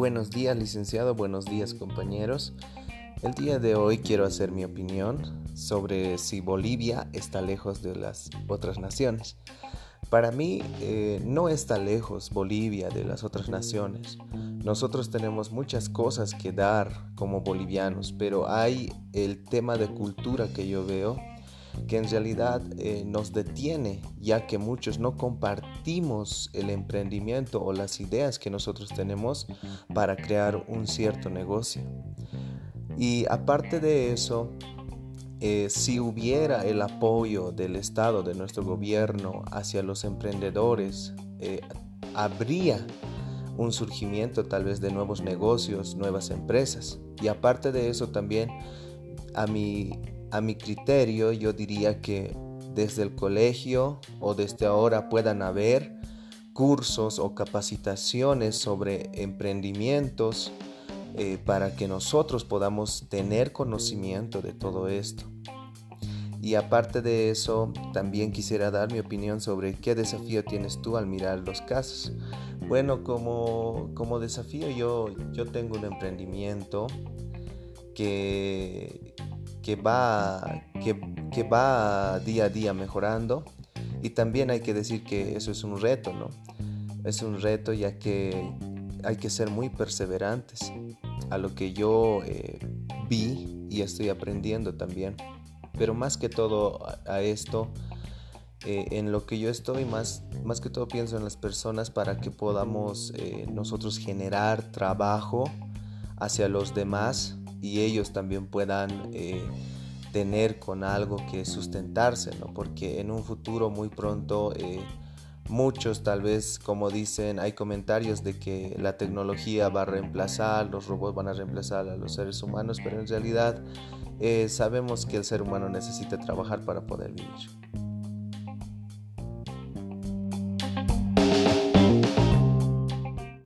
Buenos días licenciado, buenos días compañeros. El día de hoy quiero hacer mi opinión sobre si Bolivia está lejos de las otras naciones. Para mí eh, no está lejos Bolivia de las otras naciones. Nosotros tenemos muchas cosas que dar como bolivianos, pero hay el tema de cultura que yo veo que en realidad eh, nos detiene, ya que muchos no compartimos el emprendimiento o las ideas que nosotros tenemos para crear un cierto negocio. Y aparte de eso, eh, si hubiera el apoyo del Estado, de nuestro gobierno hacia los emprendedores, eh, habría un surgimiento tal vez de nuevos negocios, nuevas empresas. Y aparte de eso también, a mi a mi criterio, yo diría que desde el colegio o desde ahora puedan haber cursos o capacitaciones sobre emprendimientos eh, para que nosotros podamos tener conocimiento de todo esto. Y aparte de eso, también quisiera dar mi opinión sobre qué desafío tienes tú al mirar los casos. Bueno, como, como desafío yo, yo tengo un emprendimiento que, que va, que, va día a día mejorando. Y también hay que decir que eso es un reto, ¿no? Es un reto ya que hay que ser muy perseverantes. A lo que yo eh, vi y estoy aprendiendo también. Pero más que todo a, esto, eh, en lo que yo estoy, más, más que todo pienso en las personas para que podamos eh, nosotros generar trabajo hacia los demás y ellos también puedan eh, tener con algo que sustentarse, ¿no? Porque en un futuro muy pronto eh, muchos tal vez, como dicen, hay comentarios de que la tecnología va a reemplazar, los robots van a reemplazar a los seres humanos, pero en realidad eh, sabemos que el ser humano necesita trabajar para poder vivir.